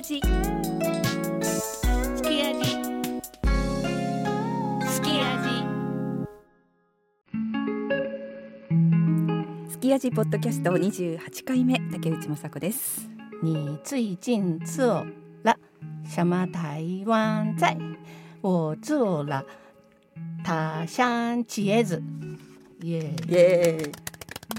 味。すき味。すき味。すき味ポッドキャスト28回目竹内雅子です。你最近做了什么台湾菜？我做了他乡茄子。イエーイ。イエ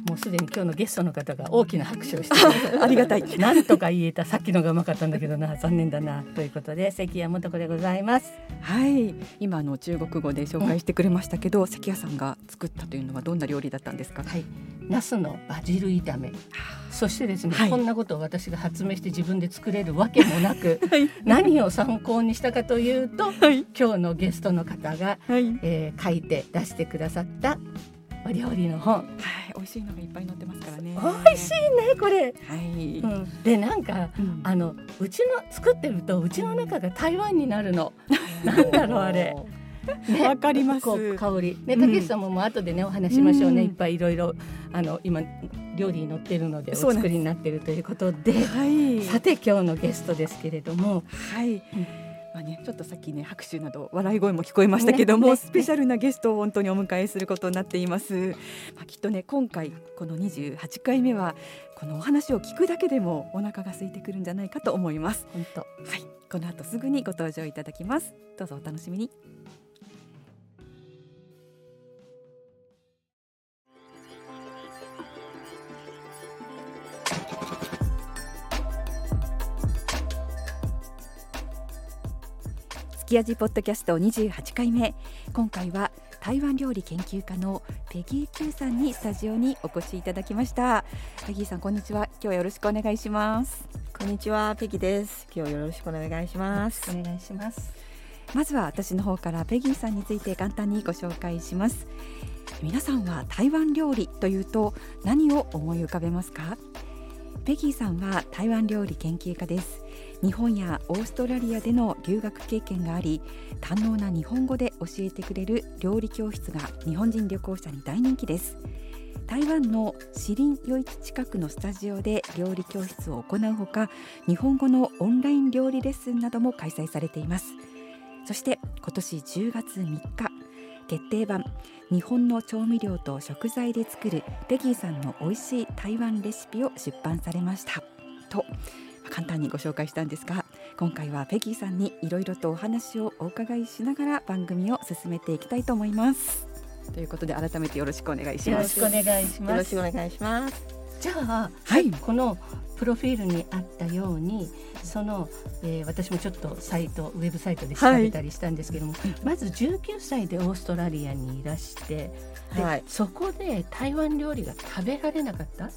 もうすでに今日のゲストの方が大きな拍手をして ありがたい。なんとか言えたさっきのがうまかったんだけどな残念だなということで関谷素子でございます。はい。今あの中国語で紹介してくれましたけど、関谷さんが作ったというのはどんな料理だったんですか？はい。ナスのバジル炒め。そしてですね、はい。こんなことを私が発明して自分で作れるわけもなく はい。何を参考にしたかというとはい。今日のゲストの方がはい。えー書いて出してくださったお料理の本。はい美味しいのがいっぱい載ってますからね。美味しいねこれ、はい、うん、でなんかうん。あのうちの作ってるとうちの中が台湾になるの。なんだろうあれ。ね。わかります。香り。ねうんたけしさんももう後でねお話しましょうね、うん。いっぱいいろいろあの今料理に載ってるのでお作りになってるということで。はい。さて今日のゲストですけれども。はい、まあね、ちょっとさっきね拍手など笑い声も聞こえましたけども、ねねスペシャルなゲストを本当にお迎えすることになっています、まあ、きっとね今回この28回目はこのお話を聞くだけでもお腹が空いてくるんじゃないかと思います。本当。はいこの後すぐにご登場いただきます。どうぞお楽しみにき味ポッドキャスト28回目。今回は台湾料理研究家のペギー Q さんにスタジオにお越しいただきました。ペギーさんこんにちは。今日はよろしくお願いします。こんにちは、ペギです。今日よろしくお願いします。お願いします。まずは私の方からペギーさんについて簡単にご紹介します。皆さんは台湾料理というと何を思い浮かべますか？ペギーさんは台湾料理研究家です日本やオーストラリアでの留学経験があり堪能な日本語で教えてくれる料理教室が日本人旅行者に大人気です。台湾のシリン夜市近くのスタジオで料理教室を行うほか日本語のオンライン料理レッスンなども開催されています。そして今年10月3日決定版日本の調味料と食材で作るペギーさんの美味しい台湾レシピを出版されました。と簡単にご紹介したんですが今回はペギーさんにいろいろとお話をお伺いしながら番組を進めていきたいと思います。ということで改めてよろしくお願いします。よろしくお願いしよろしますくお願いします。じゃあはい。このプロフィールにあったようにその、えー私もちょっとサイトウェブサイトで調べたりしたんですけども、まず19歳でオーストラリアにいらしてで、はい。そこで台湾料理が食べられなかった？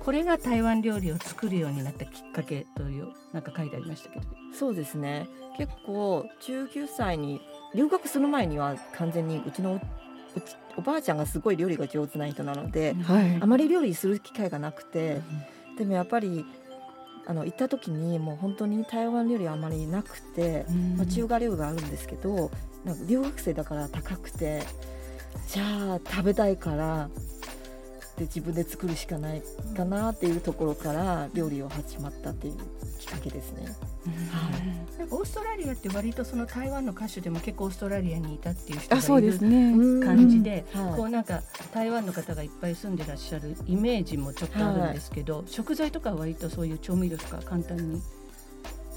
これが台湾料理を作るようになったきっかけというなんか書いてありましたけど。そうですね。結構19歳に留学する前には完全にうちのおばあちゃんがすごい料理が上手な人なので、はい。あまり料理する機会がなくて、でもやっぱりあの行った時にもう本当に台湾料理はあまりなくて、まあ、中華料理があるんですけどなんか留学生だから高くてじゃあ食べたいからで自分で作るしかないかなっていうところから料理を始まったっていうきっかけですね。なんかオーストラリアって割とその台湾の歌手でも結構オーストラリアにいたっていう人あそうがいるですね、感じで、はい。こうなんか台湾の方がいっぱい住んでらっしゃるイメージもちょっとあるんですけど、食材とかは割とそういう調味料とか簡単に手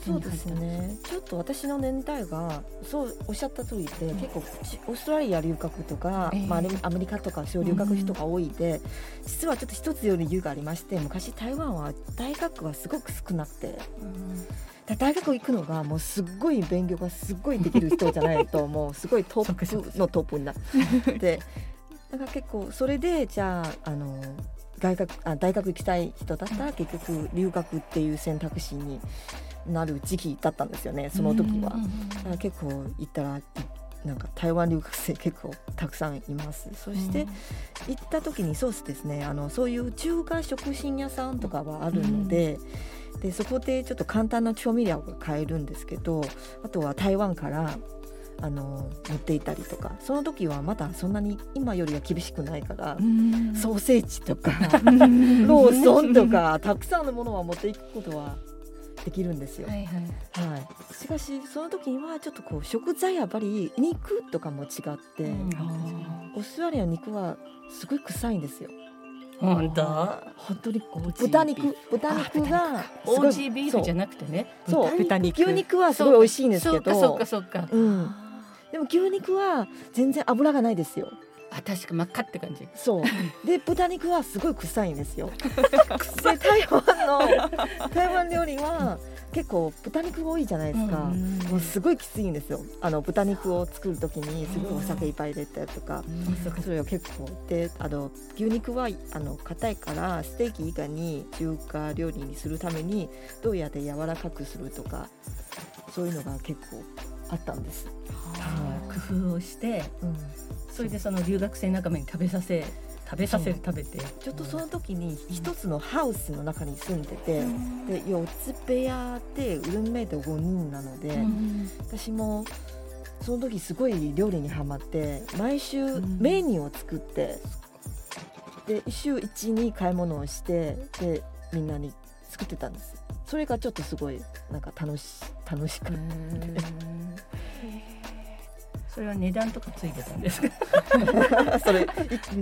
そうですね。ちょっと私の年代がそうおっしゃった通りで、結構ちオーストラリア留学とか、ええ。まあ、アメリカとかそういう留学人が多いで、実はちょっと一つより理由がありまして昔台湾は大学はすごく少なくてだ大学行くのがもうすっごい勉強がすっごいできる人じゃないともうすごいトップのトップになって。だから結構それでじゃああの大学あ大学行きたい人だったら結局留学っていう選択肢になる時期だったんですよねその時は。だから結構行ったらいなんか台湾留学生結構たくさんいます。そして行った時にそうですねあのそういう中華食品屋さんとかはあるので,、でそこでちょっと簡単な調味料が買えるんですけどあとは台湾からあの持っていたりとか。その時はまだそんなに今よりは厳しくないから、ソーセージとかローソンとかたくさんのものは持っていくことはできるんですよ。はいはい。はい、しかしその時にはちょっとこう食材やっぱり肉とかも違って、うん。オー。ストラリアの肉はすごい臭いんですよ。本当？本当に豚肉豚肉がオージービーフじゃななくてね。そう豚肉。牛肉はすごい美味しいんですけど。そうかそうかそうか。うん、でも牛肉は全然脂がないですよ。あ確か真っ赤って感じ。そう。で豚肉はすごい臭いんですよ。で台湾の台湾料理は結構豚肉多いじゃないですか。うんもうすごいきついんですよ。あの豚肉を作る時にすごいお酒いっぱい入れたりとか、それは結構。であの牛肉はあの硬いからステーキ以外に中華料理にするためにどうやって柔らかくするとかそういうのが結構あったんです。工夫をしてうん、それでその留学生仲間に食べさせ食べさせる食べて。ちょっとその時に一つのハウスの中に住んでて、で4つ部屋でルームメイト5人なので、うん私もその時すごい料理にハマって毎週ん。メニューを作って、で週1に買い物をしてでみんなに作ってたんですそれがちょっとすごいなんか楽し楽しくそれは値段とかついてたんですか？それい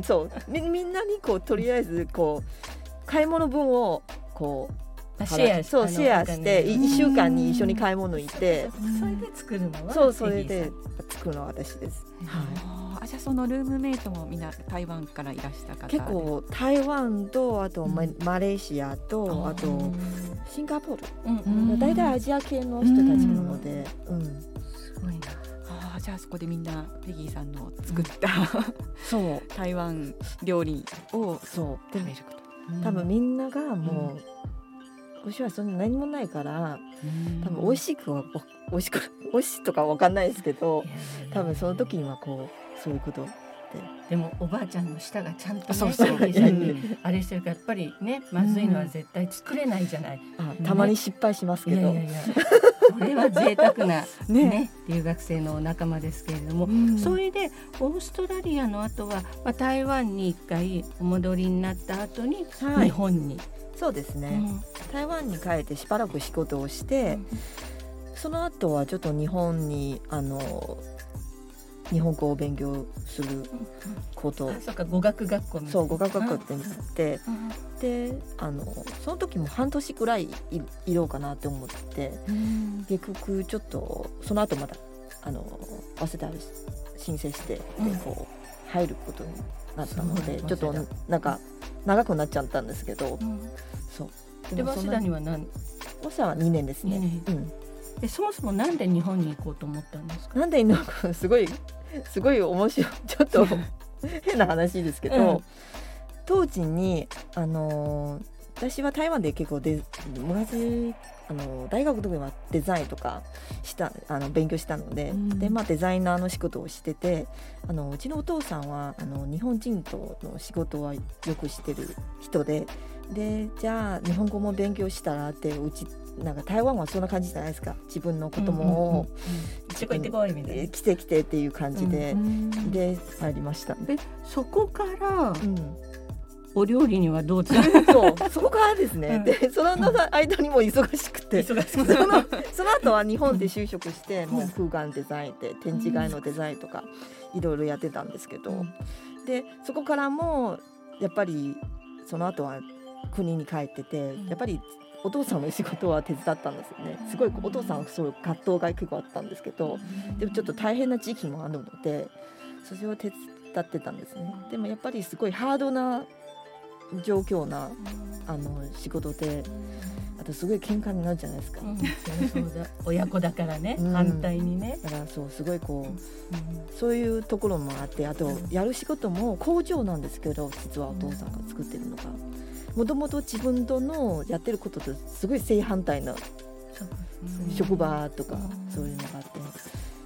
そう。みみんなにこうとりあえずこう買い物分をこうあシェアそうシェアしてなんかね1週間に一緒に買い物行って。それで作るのは？そうそれで作るのは私です。さんあーじゃあそのルームメイトもみんな台湾からいらした方で結構台湾とあとマ,、レーシアとあとうんシンガポール、うんうん大体アジア系の人たちなので、うん。すごいな。あーじゃあそこでみんなペギーさんの作った、そう。台湾料理をそう。食べること。多分みんながもう、私はそんな何もないから多分美味しくは美味しく美味しいとかわかんないですけど多分その時にはこうそういうことでもおばあちゃんの舌がちゃんとねあれしてるからやっぱりねまずいのは絶対作れないじゃない、あたまに失敗しますけど、いやいやいや。これは贅沢な ね。ね留学生のお仲間ですけれども、うん。それでオーストラリアの後は、まあ、台湾に一回お戻りになった後にはい。日本に、そうですね、台湾に帰ってしばらく仕事をして、その後はちょっと日本にあの日本語を勉強すること。あそうか語学学校そう語学学校ってなって。うん。であのその時も半年くらいいいろうかなって思って。うん。結局ちょっとその後またあの早稲田に申請してでうん。こう入ることになったのでちょっとなんか長くなっちゃったんですけど。うん。そう。で早稲田には何？早稲田は2年ですね。二うん。えそもそもなんで日本に行こうと思ったんですか？なんで すごいすごい面白い。ちょっと 変な話ですけど、うん。当時にあのー私は台湾で結構で昔あの大学の時はデザインとかしたあの勉強したので,、うん。でまあ、デザイナーの仕事をしててあのうちのお父さんはあの日本人との仕事はよくしてる人ででじゃあ日本語も勉強したらってうちなんか台湾はそんな感じじゃないですか。自分の子供を、行ってこい行ってこいみたいな。え来て来てっていう感じで、で入りました。でそこからうん、お料理にはどうつな そうそこからですね、うん。でその間にも忙しくて。そのその後は日本で就職して、もう空間デザインで展示会のデザインとかいろいろやってたんですけど、でそこからもやっぱりその後は国に帰っててやっぱりお父さんの仕事は手伝ったんですよね。すごいお父さんはそういう葛藤が結構あったんですけどでもちょっと大変な時期もあるのでそれを手伝ってたんですね。でもやっぱりすごいハードな状況なあの仕事であとすごい喧嘩になるじゃないですか、親子だからね、うん。反対にね、だからそうすごいこうそういうところもあってあとやる仕事も工場なんですけど実はお父さんが作ってるのがもともと自分とのやってることとすごい正反対な職場とかうん。そういうのがあって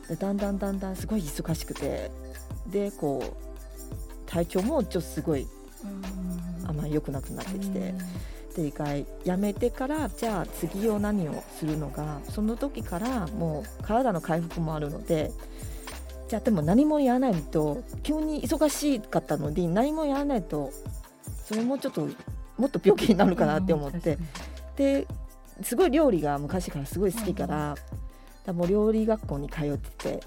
でだんだんだんだんすごい忙しくてでこう体調もちょっとすごいあんまり良くなくなってきて。で一回辞めてからじゃあ次を何をするのかその時からもう体の回復もあるのでじゃあでも何もやらないと急に忙しかったので何もやらないとそれもちょっともっと病気になるかなって思って、ですごい料理が昔からすごい好きから、だもう料理学校に通ってて。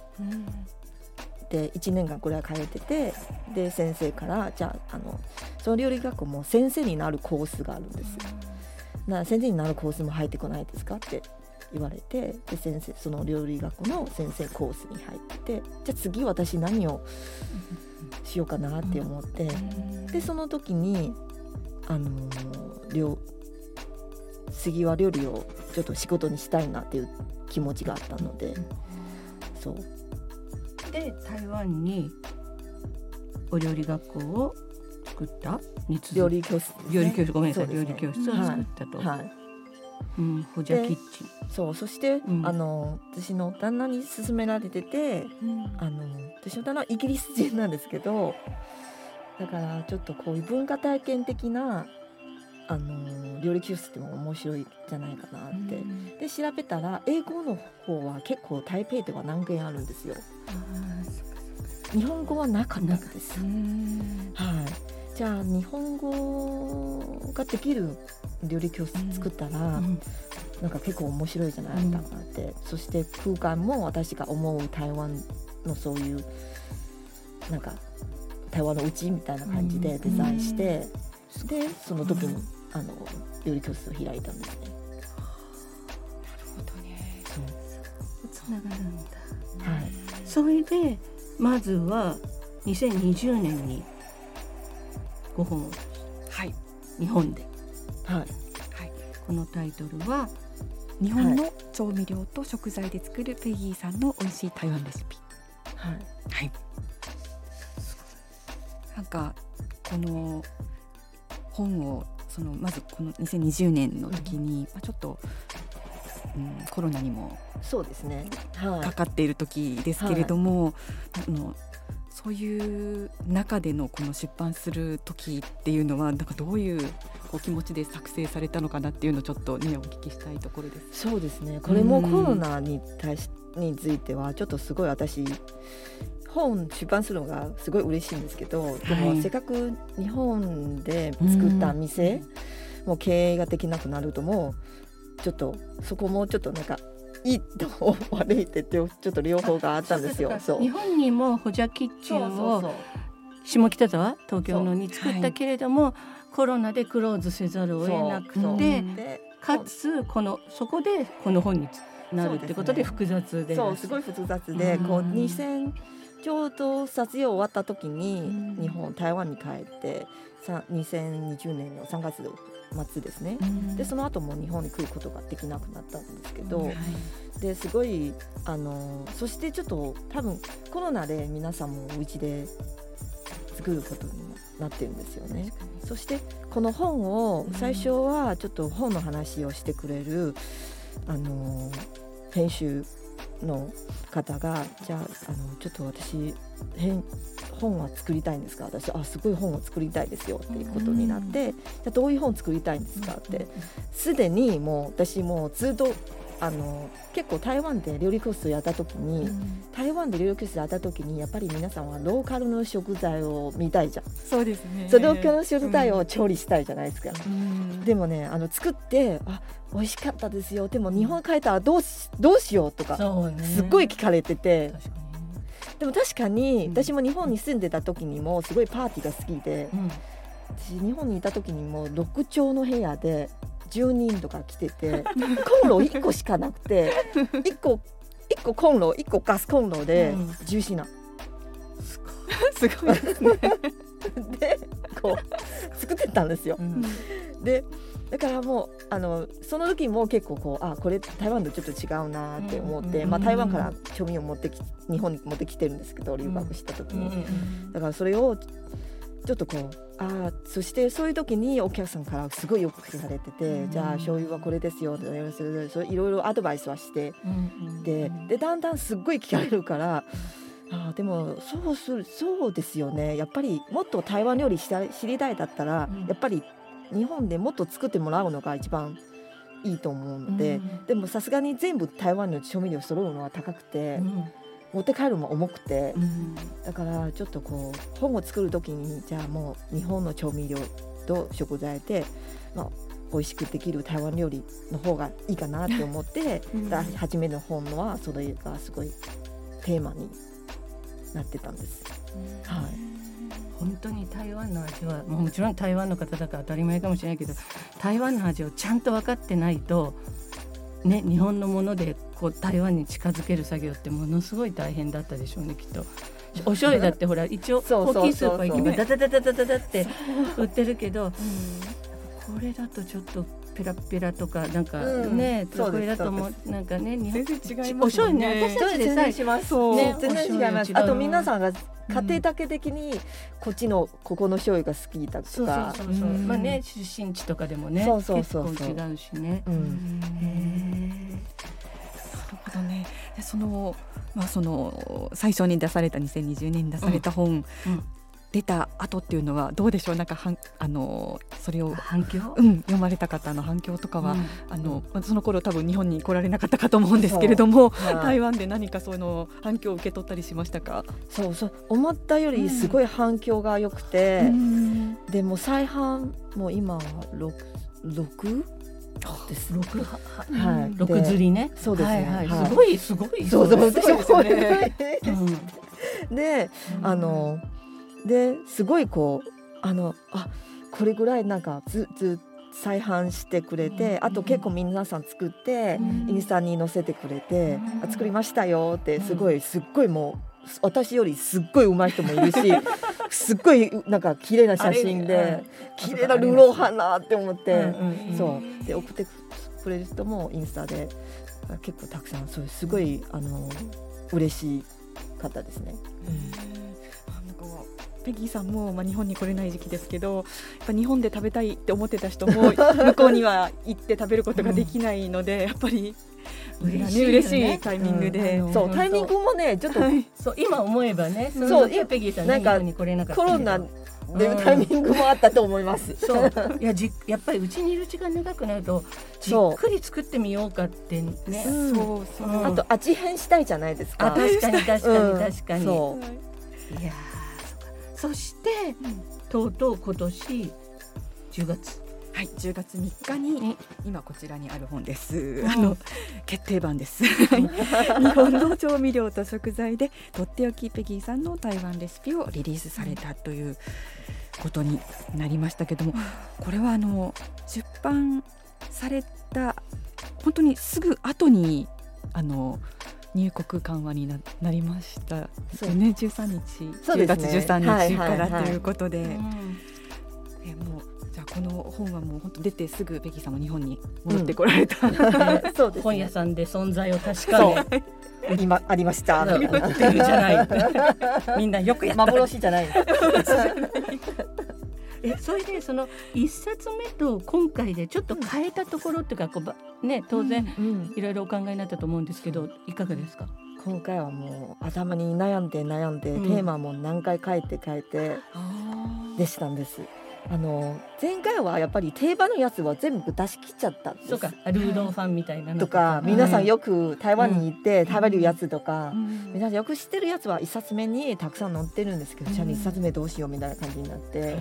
で1年間くらい通っててで先生からじゃああのその料理学校も先生になるコースがあるんです。よ。な先生になるコースも入ってこないですかって言われてで先生その料理学校の先生コースに入ってじゃあ次私何をしようかなって思って、でその時にあのー料次は料理をちょっと仕事にしたいなっていう気持ちがあったので、そう。で台湾にお料理学校を作ったに続料理教室ね、料理教室ごめんなさい、ね。料理教室を作ったと、はい。うん、ホジャキッチン。そうそして、うん。あの私の旦那に勧められててあの私の旦那はイギリス人なんですけどだからちょっとこういう文化体験的なあの料理教室っても面白いんじゃないかなって、で調べたら英語の方は結構台北では何件あるんですよ。日本語はなかったんです。はい。じゃあ日本語ができる料理教室作ったら、うん。なんか結構面白いじゃないかなって、そして空間も私が思う台湾のそういうなんか台湾のうちみたいな感じでデザインして、でその時に、あの料理教室を開いたんですね。つながるんだ。はい、それでまずは2020年に5本を。はい。日本で。はい、はい。このタイトルは日本の調味料と食材で作るペギーさんの美味しい台湾レシピ。はい、はいなんかこの本をそのまずこの2020年の時に、まあ、ちょっと、うん、コロナにもそうですね。はいか、かっている時ですけれども、あのそういう中でのこの出版する時っていうのはなんかどういうお気持ちで作成されたのかなっていうのをちょっとねお聞きしたいところです。そうですね。これもコロナに対しについてはちょっとすごい私本出版するのがすごい嬉しいんですけど、ではい。もせっかく日本で作った店、もう経営ができなくなるともうちょっとそこもちょっとなんかいいと悪いってちょっと両方があったんですよ。そう日本にもホジャキッチンを下北沢東京のに作ったはいけれども、コロナでクローズせざるを得なくてでかつこのそこでこの本になるってことでそ複雑で。そうすごい複雑で、うん。こう2000ちょうど撮影終わった時にうん。日本台湾に帰ってさ2020年の3月末ですね。でその後も日本に来ることができなくなったんですけど、うんですごいあのそしてちょっと多分コロナで皆さんもお家で作ることになってるんですよね。そしてこの本を最初はちょっと本の話をしてくれるあの編集の方がじゃああのちょっと私編本は作りたいんですか？私あすごい本を作りたいですよ。っていうことになって、じゃあどういう本作りたいんですか？って。すでにもう私もうずっとあの結構台湾で料理教室をやった時に、台湾で料理教室やった時にやっぱり皆さんはローカルの食材を見たいじゃん、そうですね。ローカルの食材を調理したいじゃないですか、うん。でもねあの作ってあ美味しかったですよ。でも日本帰ったらどうしどうしようとかすっごい聞かれてて。でも確かにうん。私も日本に住んでた時にもすごいパーティーが好きでに、うん。私日本にいた時にも6畳の部屋で10人とか来ててコンロ1個しかなくて1個1個コンロ1個ガスコンロでうん10品、すごい。ですね。でこう作ってたんですよ。うん。でだからもうあのその時も結構こうあこれ台湾とちょっと違うなって思って、うんまあ、台湾から調味料持ってき日本に持ってきてるんですけど留学した時に、だからそれをちょっとこうあーそしてそういう時にお客さんからすごいよく聞かれてて、うん。じゃあ醤油はこれですよとかいろいろアドバイスはしてうん。ででだんだんすっごい聞かれるから。あーでもそうするそうですよね。やっぱりもっと台湾料理した知りたいだったら、うん。やっぱり日本でもっと作ってもらうのが一番いいと思うので、うん。でもさすがに全部台湾の調味料揃うのは高くて、うん持って帰るのも重くて、うん。だからちょっとこう本を作る時にじゃあもう日本の調味料と食材で、まあ、美味しくできる台湾料理の方がいいかなって思って、うん。だ初めの本はそれがすごいテーマになってたんです。はい。本当に台湾の味はもうもちろん台湾の方だから当たり前かもしれないけど台湾の味をちゃんと分かってないと、ね、日本のものでこう台湾に近づける作業ってものすごい大変だったでしょうねきっと。お醤油だってほら一応大きいスーパー行けばダダダダダダダって売ってるけどこれだとちょっとペラペラとかなんかうん。ね、そうですこれだともうなんかね日本全然違いおますもん醤油ねね私たちでさえします。そう。ね、全然違います。あと皆さんが家庭だけ的にこっちのここの醤油が好きだそうそうとか。そう。そまあね出身地とかでもねそうそうそう結構違うしね。なるほどね。でそのまあその最初に出された2020年に出された本、うん出た後っていうのはどうでしょう？なんかはんあのそれをー反響？うん読まれた方の反響とかは、うん。あのまあその頃多分日本に来られなかったかと思うんですけれども、はい。台湾で何かその反響を受け取ったりしましたか？そうそう。思ったよりすごい反響が良くて、うん。でも再販も今は六六？です。六？はい。六で釣りね。そうですね。はいすごいすごい。そうそう。すごいですよね。うんで、すごいこうあのあこれぐらいなんかずず再販してくれて、あと結構皆さん作って、うん。インスタに載せてくれて、うん。あ作りましたよってすごいすっごいもう私よりすっごい上手い人もいるし すっごいなんか綺麗な写真で綺麗なルーローハンなって思って、うんうんうん。そう。で送ってくれる人もインスタであ結構たくさんそういうすごいあの嬉しかったですね。あなんかペギーさんも、まあ、日本に来れない時期ですけどやっぱ日本で食べたいって思ってた人も 向こうには行って食べることができないので、やっぱり嬉しいよね。嬉しいタイミングで、うんそうタイミングもねちょっとはい。そう今思えばね。そう。の時はペギーさんねなんか。コロナでタイミングもあったと思います。そう。いやじやっぱりうちにいる時間長くなるとじそう。っくり作ってみようかってね。うん。そうそう、うんあと味変したいじゃないですあか。確かに確かうん。に確かに。そう。いやーそして、とうとう今年10月。はい、10月3日にに今こちらにある本です。ん。あの決定版です。はい 日本の調味料と食材でとっておきペギーさんの台湾レシピをリリースされたということになりましたけども、これはあの出版された本当にすぐ後にあの入国緩和にななりましたよそうね。13日、10そうですね月13日からということで。うんえもうじゃあこの本はもう本当出てすぐベキさんも日本に戻ってこられた、そうですね。本屋さんで存在を確かめ今ありました。売ってるじゃない みんなよくやった幻じゃない。えそれでその一冊目と今回でちょっと変えたところっていうかこうばね当然うんいろいろお考えになったと思うんですけどいかがですか？今回はもう頭に悩んで悩んで、うん。テーマも何回変えて変えてでしたんです。あの前回はやっぱり定番のやつは全部出し切っちゃったんです。そうかルーローファンみたいなのとか。皆さんよよく台湾に行って食べるやつとか、うん。皆さんよく知ってるやつは一冊目にたくさん載ってるんですけど、うん。じゃあ二冊目どうしようみたいな感じになって、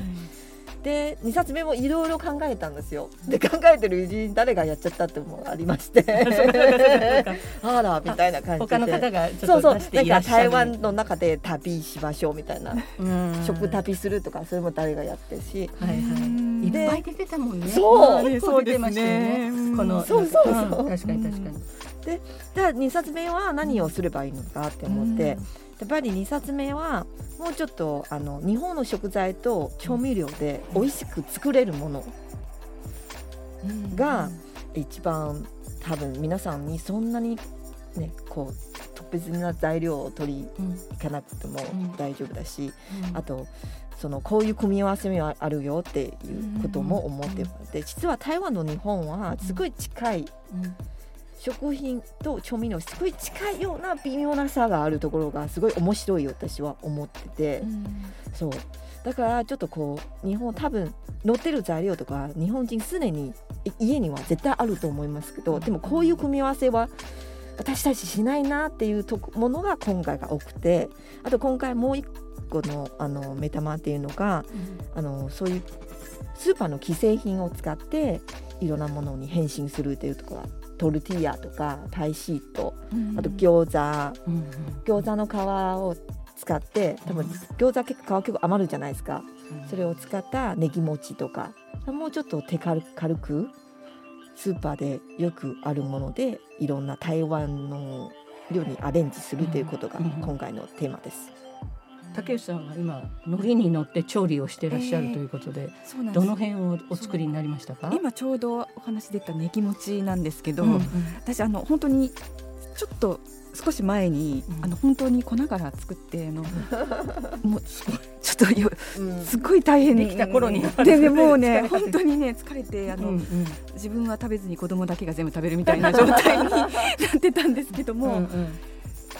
で二冊目もいろいろ考えたんですよ。で考えてるうちに誰がやっちゃったってもありまして。あらみたいな感じで。他の方がちそうそう。ょっと出してないんからっしゃる。台湾の中で旅しましょうみたいな、うん。食旅するとかそれも誰がやってるし、はいはい。うんいっぱい出てたもんね。そう。結構出てましたよね。そうですね。このそうそうそう。確かに確かに。で2冊目は何をすればいいのかって思って、うんやっぱり2冊目はもうちょっとあの日本の食材と調味料で美味しく作れるものが一番多分皆さんにそんなにねこう特別な材料を取りうん。行かなくてもん大丈夫だし、うん。あとそのこういう組み合わせもあるよっていうことも思ってて実は台湾の日本はすごい近いうん食品と調味料すごい近いような微妙な差があるところがすごい面白いよ私は思ってて、そう。だからちょっとこう日本多分載ってる材料とか日本人すでにい家には絶対あると思いますけどでもこういう組み合わせは私たちしないなっていうとこものが今回が多くてあと今回もう一個のあのメタマっていうのがあのそういうスーパーの既製品を使っていろんなものに変身するというところはトルティーヤとかパイシートあと餃子、うん餃子の皮を使って多分餃子結構皮結構余るじゃないですか。それを使ったネギ餅とか。もうちょっと手軽軽くスーパーでよくあるものでいろんな台湾の料理にアレンジするということがうん。今回のテーマです。竹内さんは今海苔に乗って調理をしてらっしゃるということで、そうなんです。どの辺をお作りになりましたか？今ちょうどお話出たネギ餅なんですけど、うんうん。私あの本当にちょっと少し前に、うん。あの本当に粉から作ってあの もうちょっとようん。すっごい大変。できた頃にででもうね 本当にね疲れてあの、うんうん。自分は食べずに子供だけが全部食べるみたいな状態に なってたんですけども、うんうん。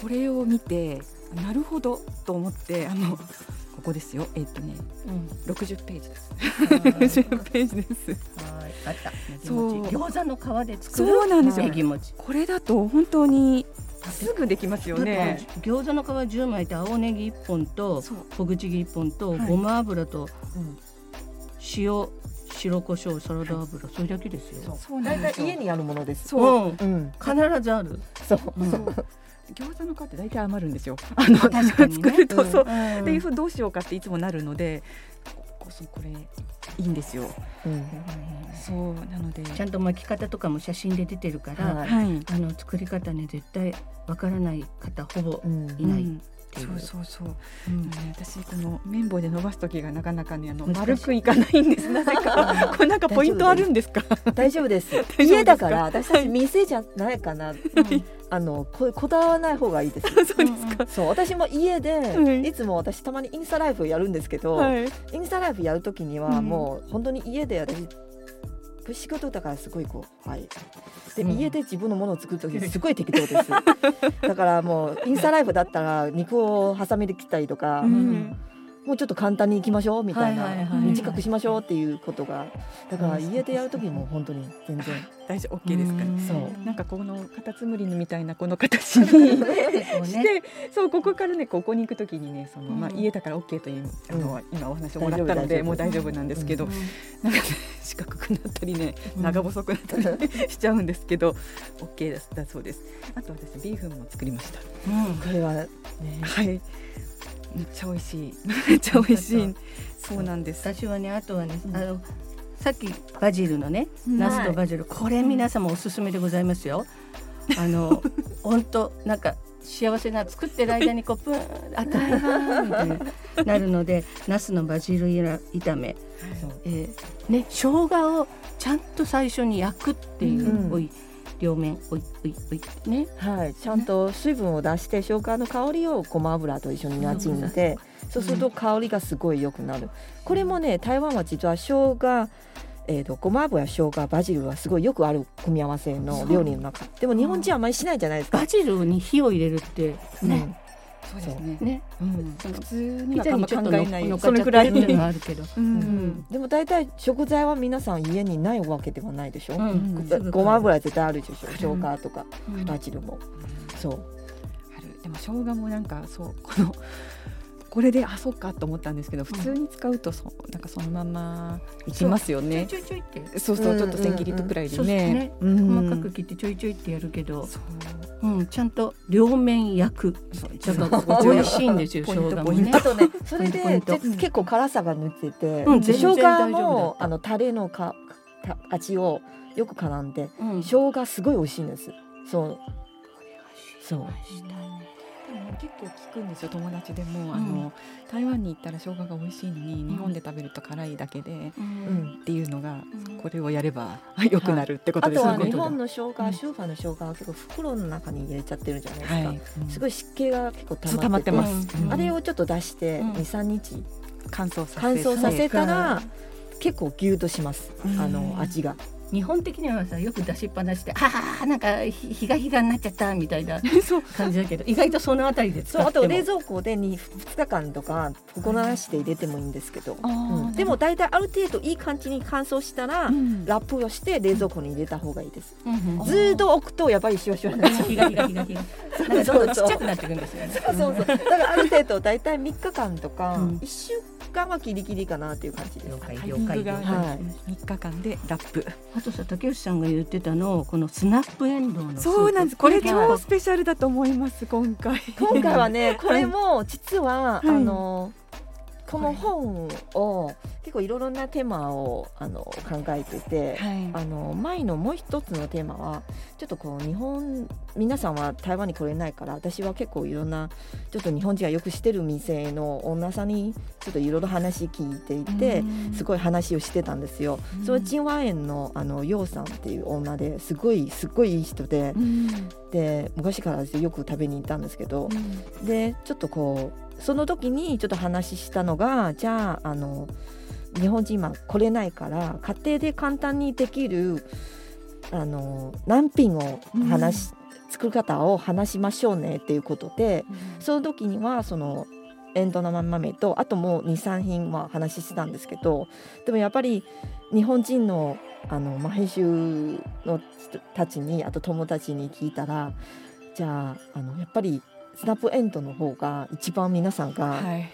これを見てなるほどと思ってあのここですよ。えっ、とねうん。60ページです。はい60ページです。はいあった。そう。餅。餃子の皮で作るそうなんですよ。ネギ餅。これだと本当にすぐできますよね。餃子の皮10枚と青ネギ1本と小口切り1本とはい。ごま油とうん。塩白胡椒サラダ油それだけですよ。そう。なんですよ大体家にあるものです。そう。うんうん、必ずある。そう。うん。そう餃子の皮って大体余るんですよ。あのね。作るとそう、うんっていうふうどうしようかっていつもなるので、こそこれいいんですよ。うん、そうなので、ちゃんと巻き方とかも写真で出てるから、はい。はい、あの作り方ね絶対わからない方ほぼうん、いない。うんていうそうそうそう。うんね私この綿棒で伸ばす時がなかなかねあの丸くいかないんです。なぜかこれなんかポイントあるんですか？大丈夫です。家だから私たち店じゃないかな。あのここだわらない方がいいです。そうですか。そう私も家で、はいい、つも私たまにインスタライブをやるんですけど、はい。インスタライブやるときにはうんもう本当に家で私仕事だからすごいこうはい。で、うん。家で自分のものを作るときすごい適当です。だからもうインスタライブだったら肉をハサミで切ったりとか、うんもうちょっと簡単にいきましょうみたいな、短くしましょうっていうことがだから家でやるときも本当に全然。大丈夫 OK ですか。うん。そう。なんかこのカタツムリみたいなこの形に して、そうここからねここに行くときにねその、まあうん。家だから OK というあの、うん。今お話をもらったのでもう大丈夫なんですけど、うん。なんかね四角くなったりねうん。長細くなったりしちゃうんですけど OK ですだそうです。あと私ビーフンも作りました。うん。これはねはい。めっちゃ美味しい。めっちゃ美味しい。そうなんです。私はねあとはね、うん。あのさっきバジルのねうん。ナスとバジル、これ皆様おすすめでございますよ。あの 本当なんか幸せな作ってる間にこう プーンあたいになるのでナスのバジル炒め、えーね生姜をちゃんと最初に焼くっていう、うんおい両面おいおいおいね。はい、ちゃんと水分を出して生姜の香りをごま油と一緒に馴染んで、そうすると香りがすごい良くなる。これもね台湾は実は生姜えー、とごま油生姜バジルはすごいよくある組み合わせの料理の中。でも日本人はあまりしないじゃないですか。バ。ジルに火を入れるってね、そうですね。ね。うん、普通にはあんま考えない。それくらいのはあるけど、う うん。ん、でも大体食材は皆さん家にないわけではないでしょ、うごごま油絶対あるでしょ？生姜とか。うん。バジルも、そうある。でも生姜もなんかそうこのこれであそうかと思ったんですけど普通に使うとそうなんかそのままいきますよね。ち。ょいちょいって。そうそううんちょっと千切りとくらいでそうですね。ね。うん。細かく切ってちょいちょいってやるけど、そう。うん、ちゃんと両面焼く。そうちょっと美味しいんですよ生姜もね。あとね それで結構辛さが抜けて、うんで生全然大丈夫だ姜もった。あのタレのかか味をよく絡んでうん。生姜すごい美味しいんです。そう。そう。でも結構聞くんですよ友達でも、あの台湾に行ったら生姜が美味しいのに、日本で食べると辛いだけで、ううんんっていうのがうん。これをやれば 良くなるってことあとはですよね。日本の生姜、うん。シューファーの生姜は結構袋の中に入れちゃってるじゃないですか、はい、すごい湿気が結構溜まってます。うん。あれをちょっと出してうん。23日乾燥させ乾燥させたら結構ギュッとします。うん。あの味が日本的にはさよく出しっぱなしでああなんかひひがひがになっちゃったみたいな そう。感じだけど意外とそのあたりで使そうあと冷蔵庫で 2, 2日間とかこなしで入れてもいいんですけど、うん。でも大体ある程度いい感じに乾燥したら、うん。ラップをして冷蔵庫に入れた方がいいです、うんうんずーっと置くとやっぱりシワシワになっちゃう。ひがひがひがひがなんかどんどんちっちゃくなっていくんですよねそうそうだからある程度大体3日間とかうん1週日間はギリギリかなっていう感じです。了解タイミングが。了解。はい。3日間でラップあとさ竹内さんが言ってたのこのスナップエンドウそうなんです。これ超スペシャルだと思います今回。今回はね これも実は、い。あのこの本を結構いろいろなテーマをあの考えてて、はい。あの前のもう一つのテーマはちょっとこう日本皆さんは台湾に来れないから私は結構いろんなちょっと日本人がよくしてる店の女さんにちょっといろいろ話聞いていて、すごい話をしてたんですよ。その金和園のあの楊さんっていう女ですごいすごいいい人でうん。で昔からよく食べに行ったんですけど、でちょっとこうその時にちょっと話したのがじゃああの日本人今来れないから家庭で簡単にできるあの難品を話し、作り方を話しましょうねっていうことでその時にはそのエンド生豆とあともう23品は話したんですけどでもやっぱり日本人のあの、まあ、編集の人たちにあと友達に聞いたらじゃああのやっぱりスナップエンドの方が一番皆さんがはい。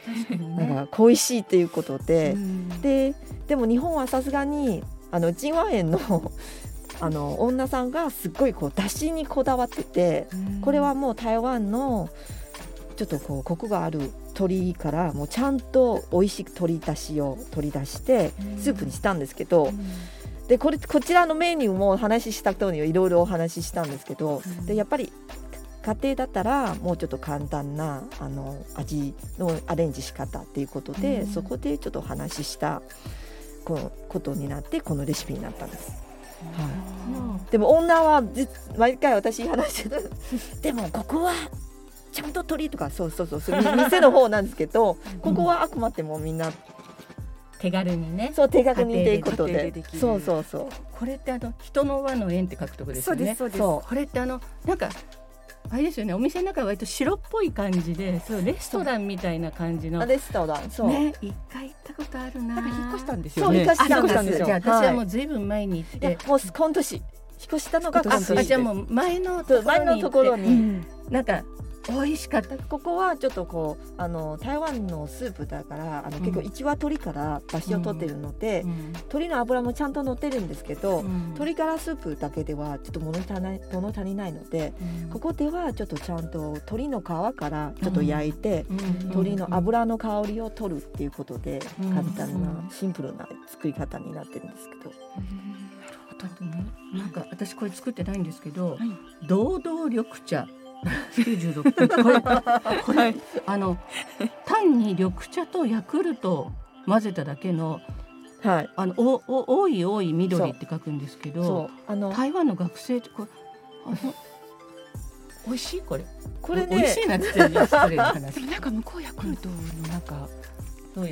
なんか恋しいっていうことで、うん。ででも日本はさすがにあの金和園のあの女さんがすっごいこう出汁にこだわっててこれはもう台湾のちょっとこうコクがある鶏からもうちゃんと美味しく鶏出汁を取り出してスープにしたんですけど、でこれこちらのメニューもお話しした人にはいろいろお話ししたんですけど、うん。でやっぱり家庭だったらもうちょっと簡単なあの味のアレンジ仕方っていうことで、うん。そこでちょっとお話ししたこのことになってこのレシピになったんです。はい。でも女はじ毎回私話してる。でもここはちゃんと鳥とかそうそうそうそう店の方なんですけどここはあくまでもみんな手軽にね。そう手確認っていうことで。そうそうそう。これってあの人の輪の円って書くとこですそうよねですそうです。そこれってあのなんかあれですよね。お店の中は割と白っぽい感じでそうレストランみたいな感じの。あレストランそう、ね一回行ったことあるな。なんか引っ越したんですよね。引っ越したんですあそうなんじゃあ私はもうずいぶん前に行って、もう今年引っ越したのが今年。じゃあもう前のところに前のところに、なんか美味しかった。ここはちょっとこうあの台湾のスープだからあの、うん。結構一羽鶏から出汁を取ってるので、うん。鶏の油もちゃんと乗ってるんですけど、うん。鶏ガラスープだけではちょっと物足りない物足りないので、うん。ここではちょっとちゃんと鶏の皮からちょっと焼いて、うん鶏の油の香りを取るっていうことで、うん。簡単うん。なシンプルな作り方になってるんですけど、あとね。なんか私これ作ってないんですけど、はい。堂々緑茶96これこれ、あの単に緑茶とヤクルト混ぜただけのはい。あのおお多い多い緑って書くんですけそどう。あの台湾の学生ってこれあの美味しいこれ。これ美味しねいなって言ってる失礼な話 なんか向こうヤクルトのなんか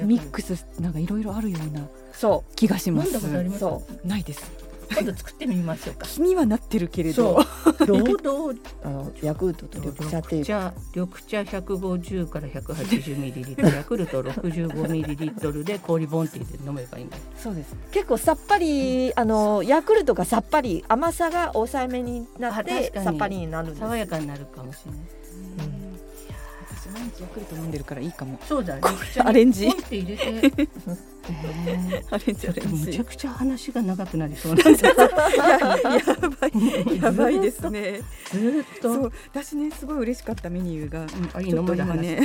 ミックスなんかいろいろあるようなそ気がします。ないです今度作ってみましょうか。気にはなってるけれそどう。堂々うあのヤクルトと緑茶っていう緑茶緑茶150から180ミリリットル ヤクルト65ミリリットルで氷ボンティーで飲めばいいんだそうです。結構さっぱり、あのヤクルトがさっぱり甘さが抑えめになっあてさっぱりになるんです。爽やかになるかもしれない。私毎日ヤクルト飲んでるからいいかも。そうだこれ緑茶にアレンジ。ポンって入れて。ねアレンジアレンジむちゃくちゃ話が長くなりそうなんです やばい。やばいですね。ずーっと。そう私ねすごい嬉しかったメニューがうんあいいちょっとのまだね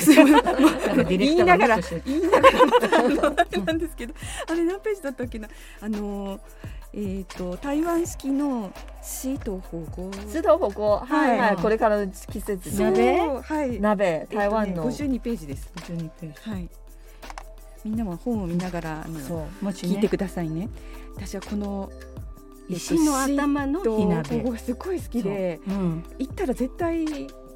言いながら言いながらなんですけどあれ何ページだったっけな？あのえっ、と台湾式のシート保護。酢豆腐こうはいはい、はい。これからの季節鍋？はい。鍋台湾の、五十二ページです。52ページ。はい。みんなも本を見ながらあのそうもしね。聞いてくださいね。私はこのえっと石の頭の火鍋。すごい好きでうん。行ったら絶対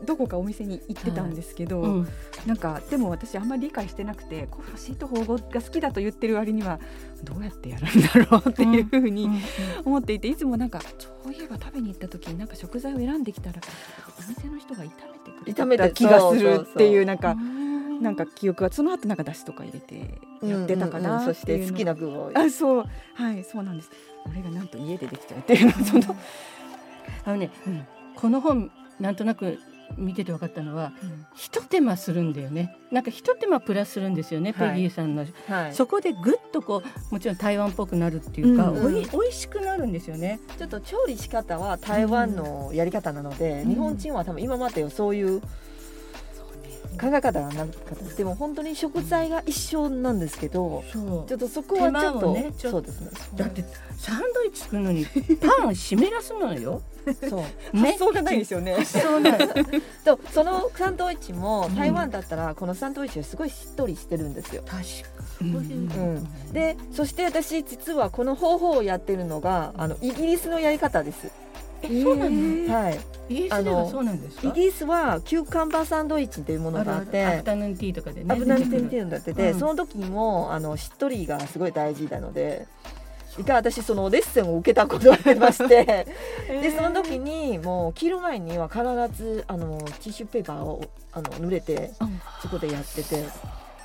どこかお店に行ってたんですけど、うん。なんかでも私あんまり理解してなくてこうシート保護が好きだと言ってる割にはどうやってやるんだろうっていうふうに思っていていつもなんかそういえば食べに行った時になんか食材を選んできたらお店の人が炒めてくれ炒めてた気がするっていうなんかうん。なんか記憶がその後なんか出汁とか入れてやってたかうんうんうなんそして好きな具を。あそう。はいそうなんです。これがなんと家でできちゃうっていうのはその、あのね、うん。この本なんとなく見てて分かったのは一手間するんだよね。なんか一手間プラスするんですよね、はい。ペギーさんの。はい、そこでぐっとこうもちろん台湾っぽくなるっていうか、うんおい美味しくなるんですよね。ちょっと調理仕方は台湾のやり方なので、うん。日本人は多分今までそういう考え方がなかったです。でも本当に食材が一緒なんですけど、ちょっとそこはちょっとをねそうですね。だってサンドイッチ作るのにパン湿らすのよ。そう。ね、そうがないですよね。そう。なんとそのサンドイッチもうん台湾だったらこのサンドイッチはすごいしっとりしてるんですよ。確かうん。でそして私実はこの方法をやってるのがあのイギリスのやり方です。えそうなの？はい、イギリスではそうなんですか？イギリスはキューカンバーサンドイッチというものがあってアフタヌーンティーとかでね。アブナンテンテンだってて、うんその時もあのしっとりがすごい大事なので。一回私そのレッスンを受けたことがありまして でその時にもう切る前には必ずあのティッシュペーパーをあの濡れてそこでやってて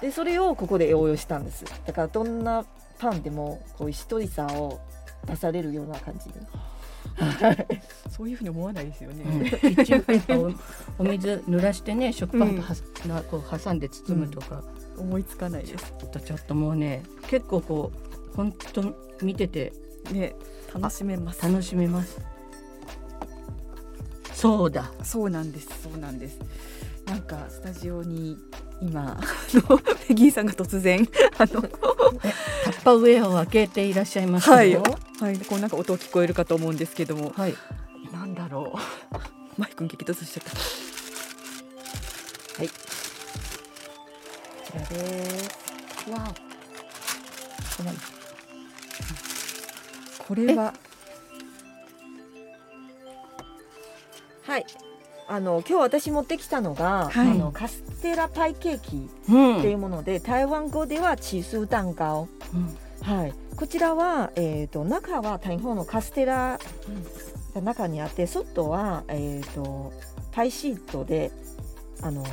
でそれをここで応用したんですだからどんなパンでもこういうしっとりさを出されるような感じにそういうふうに思わないですよね。うんキッチンペーパーをお水濡らしてね食パンとは、なこう挟んで包むとか、思いつかないです。ちょっとちょっともうね結構こう本当見ててね、楽しめます。楽しめます。そうだ。そうなんです。そうなんです。なんかスタジオに今あの ペギーさんが突然あのタッパーウェアを開けていらっしゃいますよ。はい。はい。こうなんか音聞こえるかと思うんですけども、はい。なんだろう。マイクに激突しちゃった。はい。こちらです。わこれははいあの今日私持ってきたのが、はいあのカステラパイケーキうん。っていうもので、台湾語ではチーズ蛋糕はい、こちらは、えー、と中は台湾のカステラが中にあって外は、えー、とパイシートであの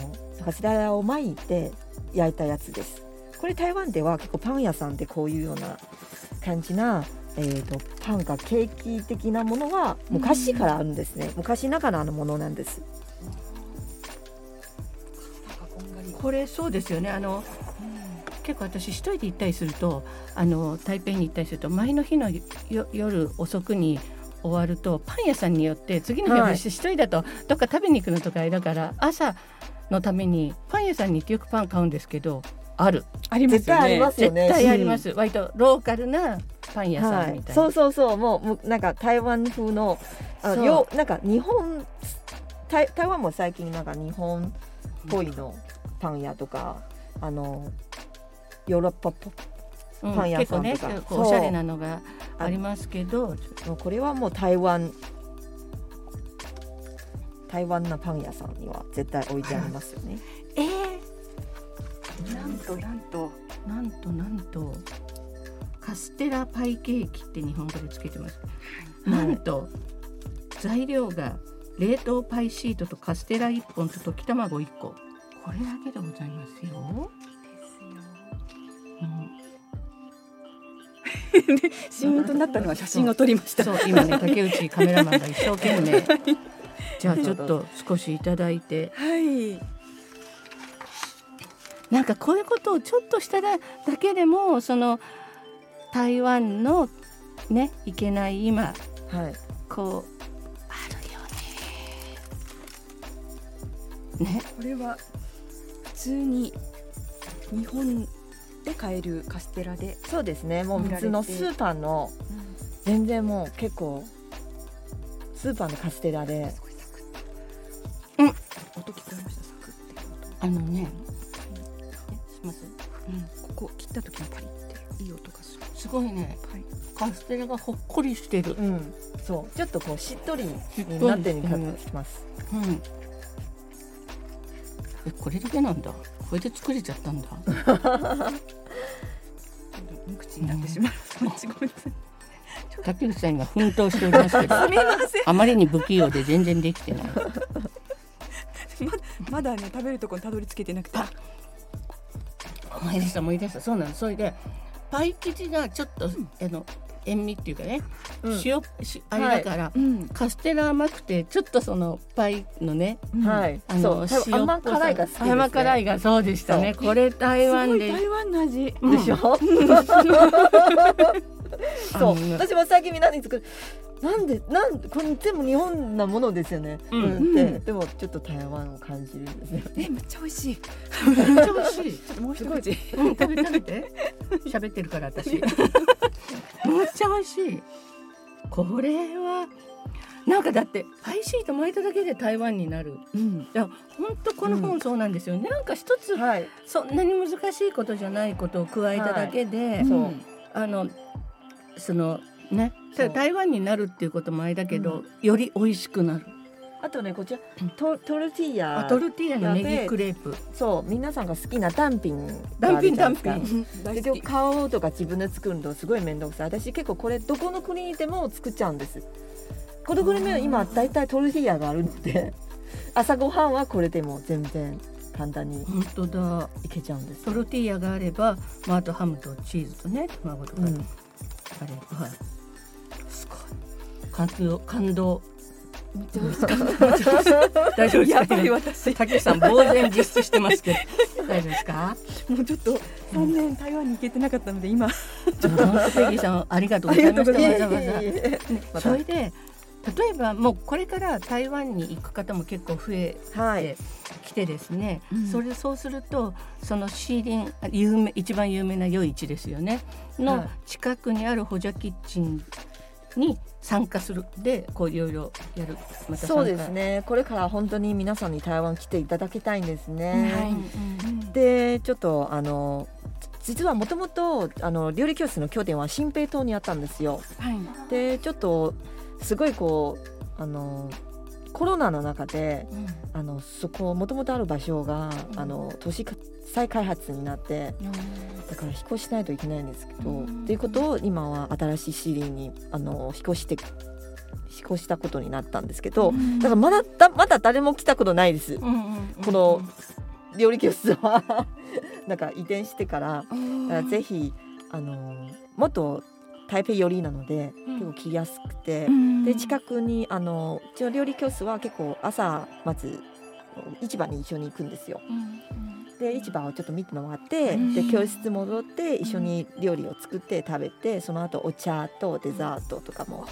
カステラを巻いて焼いたやつです。これ台湾では結構パン屋さんでこういうような感じな、えー、とパンかケーキ的なものは昔からあるんですね。昔ながらのものなんです。これそうですよね。あの結構私一人で行ったりするとあの台北に行ったりすると前の日のよ夜遅くに終わるとパン屋さんによって次の日はい私一人だとどっか食べに行くのとかだから朝のためにパン屋さんに行ってよくパン買うんですけどあるありますよ絶対ありね。絶ますよね。対あります、割とローカルなパン屋さはいんみたいな、そうそうそう。もうもうなんか台湾風のあよなんか日本台台湾も最近なんか日本っぽいのパン屋とかあのヨーロッパっぽうんパン屋結構さんとか。ねこうそう。おしゃれなのがありますけどもうこれはもう台湾台湾のパン屋さんには絶対置いてありますよね。えー、なんとなんとなんとなんとカステラパイケーキって日本語でつけてます。なんと材料が冷凍パイシートとカステラ1本と溶き卵1個。これだけでございますよ。うんシーンとなったのは写真を撮りました。そう今ね竹内カメラマンが一生懸命 じゃあちょっと少しいただいてはい。なんかこういうことをちょっとしただだけでもその台湾のねいけない今はい。こうあるよね。ね。これは普通に日本で買えるカステラで、そうですね。もう普通のスーパーの全然もう結構スーパーのカステラでうん。音聞こえました？サクッっていうあのね。えします、音。ここ切った時にパリっていい音がする。すごいねはい。カステラがほっこりしてる。うんそうちょっとこうしっとりになってる感うんじします。うん。えこれだけなんだ。これで作れちゃったんだ。無 口になってしまう。ごめんなさい。竹内さんが奮闘しておりますけど、すみません。あまりに不器用で全然できてない。まだね食べるところにたどり着けてなくて。思い出した思い出したそうなのそれでパイ生地がちょっと、あの塩味っていうかね、うん。塩しあれだから、うん。カステラ甘くてちょっとそのパイのねはい。あのそう。多分塩っぽさ。甘辛いが好きですね。甘辛いがそうでしたね。これ台す湾で台湾の味。でしょ、そう。あの私も最近みんなに作るなんでなんこれ全部日本なものですよね、うん。うん。でうん。でもちょっと台湾を感じるんですよ えめっちゃ美味しい。めっちゃ美味しい。ちょっともう一口。うん、食べ食べて。喋ってるから私。めっちゃ美味しい。これはなんかだってパイシート巻いただけで台湾になる。うん。いや本当この本そうなんですよ、なんか一つはい。そんなに難しいことじゃないことを加えただけで、そう。うん。あのそのね。そう。台湾になるっていうこともあれだけど、うん。より美味しくなる。あとねこちらトトルティーヤあトルティーヤのネギクレープ。そう皆さんが好きな単品単品単品。でで買うとか自分で作るのすごい面倒くさい。私結構これどこの国でも作っちゃうんです。この国も今だいたいトルティーヤがあるので 朝ごはんはこれでも全然簡単に本当だ。いけちゃうんです。トルティーヤがあれば、まあ、あとハムとチーズとね卵とか、うん。あれはいすごい感動感動。大丈夫ですか？私。竹内さん呆然自失してますけど。大丈夫ですか？もうちょっと三年台湾に行けてなかったので今。ちょっと本当ペギーさんありがとうございました。それで例えばもうこれから台湾に行く方も結構増えはい。てきてですね、うん。それそうするとそのシーリンあ有名一番有名な夜市ですよね。のはい。近くにあるホジャキッチンに参加する。でこういろいろやる。まそうですね。これから本当に皆さんに台湾来ていただきたいんですね、はい。うんでちょっとあの実はもともとあの料理教室の拠点は新平島にあったんですよ。はい。でちょっとすごいこうあのコロナの中でうん。あのそこもともとある場所が、うん。あの都市か再開発になってだから引っ越しないといけないんですけど、うん。っていうことを今は新しいシーリーにあの引っ越して引っ越したことになったんですけど、うん。だからまだだまだ誰も来たことないです。うんうんうんこの料理教室は。なんか移転してからだからぜひあのもっと台北寄りなので、うん。結構来やすくて、うん。で近くにあのうちの料理教室は結構朝まず市場に一緒に行くんですよ。で市場をちょっと見て回って、うん。で教室戻って一緒に料理を作って食べてその後お茶とデザートとかも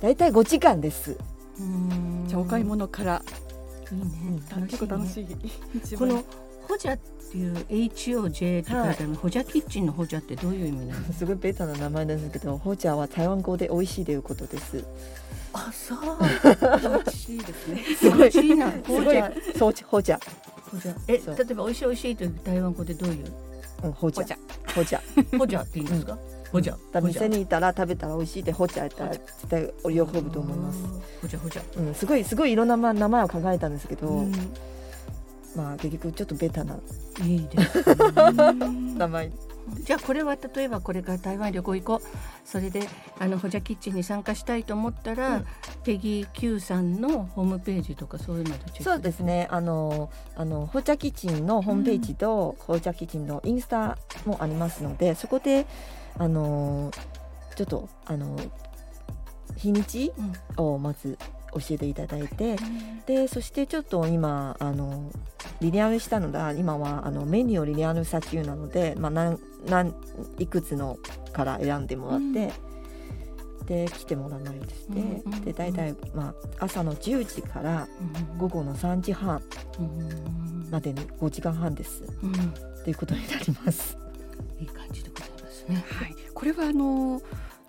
だいたい5時間です。うん。じゃあお買い物から。いいね。結構楽しい。一番。このホジャっていう HOJ って書いてある、ホジャキッチンのホジャってどういう意味なの？すごいベタな名前なんですけど、ホジャは台湾語で美味しいということです。あそう。美味しいですね。すごい、美味しいな。すごい、そうホジャ、ホジャ。え例えば美味しい美味しいという台湾語でどういう？うん、ホジャ。ホジ、ホジャ。ホジャって言うんですか、ホジャ。だホジャ。店にいたら食べたら美味しいってホジャやったらホジ絶対喜ぶと思います。ホジャ。ホジャ。うん、すごいすごいいろんなま名前を考えたんですけど、うんまあ結局ちょっとベタな。いいですね。名前。じゃあこれは例えばこれから台湾旅行行こう。それであのホジャキッチンに参加したいと思ったら、うん。ペギー Q さんのホームページとかそういうのでチェックそうですね。あのあのホジャキッチンのホームページと、ホジャキッチンのインスタもありますので、そこであのちょっとあの日にちうん。をまず教えていただいて、でそしてちょっと今あのリニューアルしたのが今はあのメニューをリニューアルした中なので、まあ、なんなんいくつのから選んでもらって、で来てもらわないとして、うんうんうんで大体、まあ、朝の10時からうん午後の3時半うんまでに5時間半です。うん。ということになります。いい感じでございますね。はい。これはあの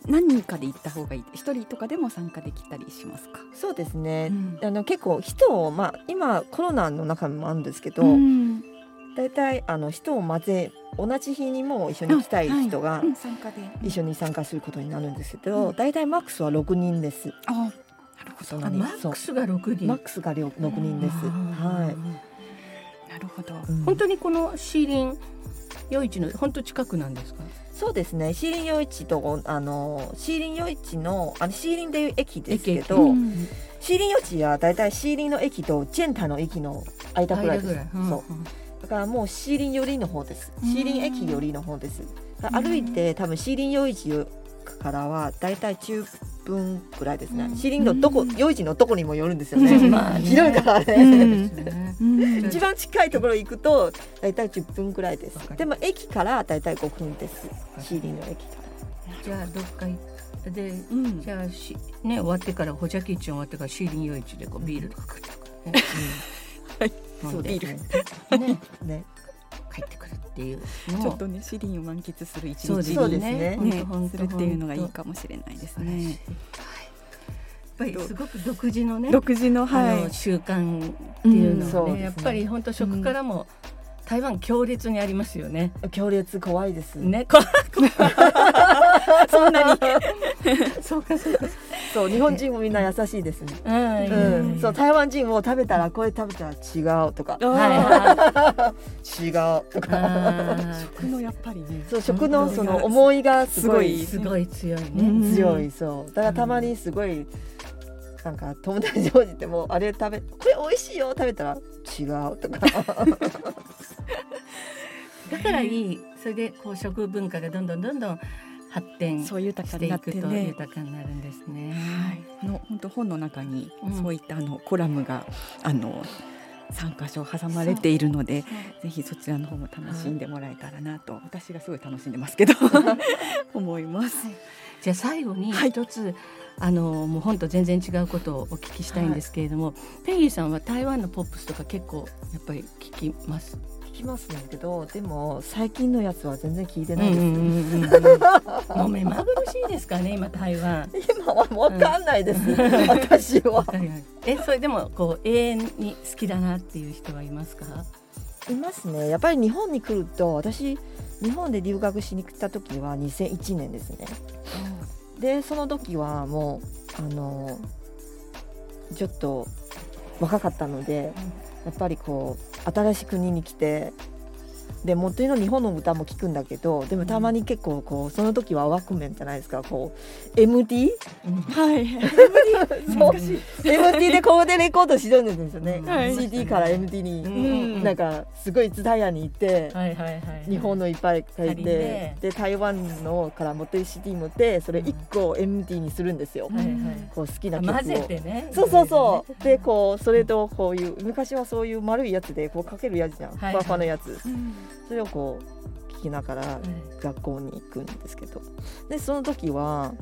何人かで行った方がいい？一人とかでも参加できたりしますか？そうですね、うんあの結構人を、まあ、今コロナの中もあるんですけど、うん大体あの人を混ぜ同じ日にも一緒に来たい人がうん参加で。一緒に参加することになるんですけど、うん大体マックスは6人です。あ、なるほど。マックスが六人。マックスが6人です。はい。るほど。うん本当にこのシーリン夜市の本当近くなんですか？そうですね。シーリン夜市とあのシーリン夜市のあのシーリンでいう駅ですけど、うんシーリン夜市は大体シーリンの駅とジェンタの駅の間くらいです。うんそう。だからもうシーリン寄りの方です。うんシーリン駅寄りの方です。歩いて多分シーリン夜市からはだいたい10分くらいですね、うん。シーリングのどこうん。のどこにもよるんですよね、まあね。広いからね、一番近いところ行くとだいたい10分くらいです。でも駅からだいたい5分です。シーリングの駅かじゃあどっか行っでうん。じゃあしね終わってからホジャキッチン終わってからシーリン夜市でこうビールとか食ってくるね。はいそうビール。ね。ら ね帰ってくるっていうちょっとねシリンを満喫する一日そうですそうですね。本ねするっていうのがいいかもしれないですね。はい。やっぱりすごく独自のね、独自のあはい。の習慣っていうのはね、やっぱり本当食からも台湾強烈にありますよね。強烈怖いです、ね、こ そんなに。そうかそうか。そう日本人もみんな優しいですね。うん。うん、そう台湾人も食べたらこれ食べたら違うとか。はい。は 違うとい。か食のやっぱりね。そう食のその思いがすごい。すごい強いね。うん。強い。そう。だからたまにすごいなんか友達に応じてもあれ食べこれ美味しいよ食べたら違うとか。だからいい。それでこう食文化がどんどんどんどん発展しそう豊かになってくとね。豊かになるんですね。はい、の本当本の中にうんそういったあのコラムがあの三箇所挟まれているので、ぜひそちらの方も楽しんでもらえたらなと、私がすごい楽しんでますけど 思います。じゃあ最後にはい一つ、あのもう本と全然違うことをお聞きしたいんですけれども、ペギーさんは台湾のポップスとか結構やっぱり聞きます？聞きますねけどでも最近のやつは全然聞いてないです、もう目まぐるしいですかね今台湾。今はわかんないです、私は。えそれでもこう永遠に好きだなっていう人はいますか？いますね。やっぱり日本に来ると私日本で留学しに来た時は2001年ですね。でその時はもうあのちょっと若かったのでやっぱりこう新しい国に来てでもというの日本の歌も聞くんだけどでもたまに結構こうその時はワークメンじゃないですか。こう MD はい、そう。MD でここでレコードしてるんですよね、はい。CD から MD に、うん。なんかすごいツタヤに行って、はいはいはい。日本のいっぱい書いてて。で台湾のから持ってる CD 持ってそれ1個 MD にするんですよ、はいはい。こう好きな曲を。混ぜてね。そうそうそう。でこうそれとこういう昔はそういう丸いやつでこうかけるやつじゃん、はい。ふわふわのやつ。うんそれをこう聞きながらはい学校に行くんですけどでその時は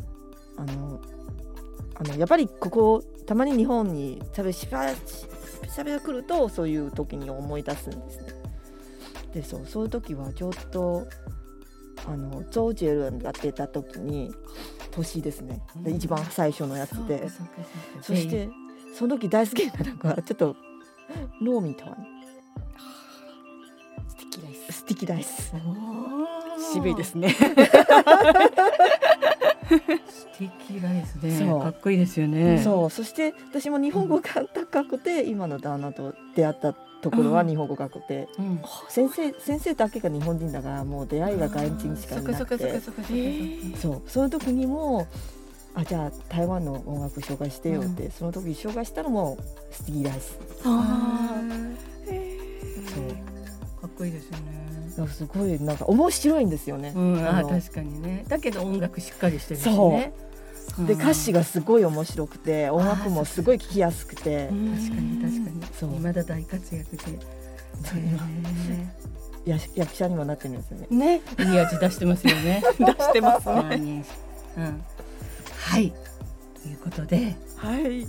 あのあのやっぱりここたまに日本にしゃべしゃべしゃべが来るとそういう時に思い出すんですね。でそうそういう時はちょっとあのゾウジェルンが出た時に年ですねで一番最初のやつでそしてその時大好きなのがちょっとノーミーとは素敵です。スティキライス。渋いですね。素敵ですね。そう。かっこいいですよね。そう。そして私も日本語が高くて、今の旦那と出会ったところは日本語が高くて、うん。先生先生だけが日本人だからもう出会いが外人しかいなくて。そう。その時にもあじゃあ台湾の音楽紹介してよって、その時紹介したのもスティーライスあそうこいいですよね。すごいなんか面白いんですよね、うん、あ確かにね。だけど音楽しっかりしてるしそうね。で歌詞がすごい面白くて音楽もすごい聴きやすくて確かに確かに。そう未だ大活躍で。そうや役者にもなってるんですよねね、いい味出してますよね。出してますね。うん。はい。ということで、はい。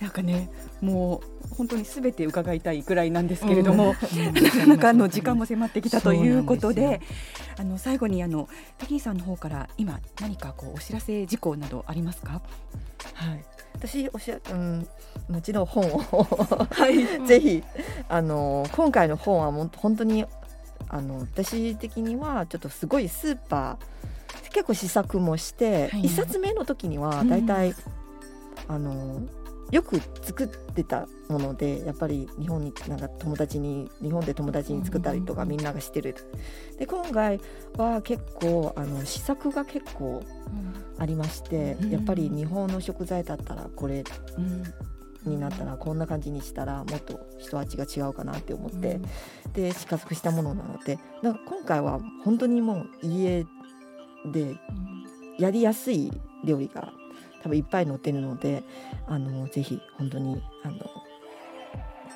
なんかね、もう本当にすべて伺いたいくらいなんですけれども、なかなかあの時間も迫ってきたということで、あの最後にあのペギーさんの方から今何かこうお知らせ事項などありますか？はい。私おしゃ、うん、もちろん本をはい。ぜひあの今回の本はもう本当にあの私的にはちょっとすごいスーパー結構試作もして、はい。一冊目の時にはうん。だいたい、あのよく作ってたものでやっぱり日本になんか友達に日本で友達に作ったりとかうんみんながしてる。で今回は結構あの試作が結構ありまして、うん。やっぱり日本の食材だったらこれうん。になったらこんな感じにしたらもっと一味が違うかなって思って、で試作したものなのでなんか今回は本当にもう家でやりやすい料理が多分いっぱい載ってるのであのぜひ本当にあのぜ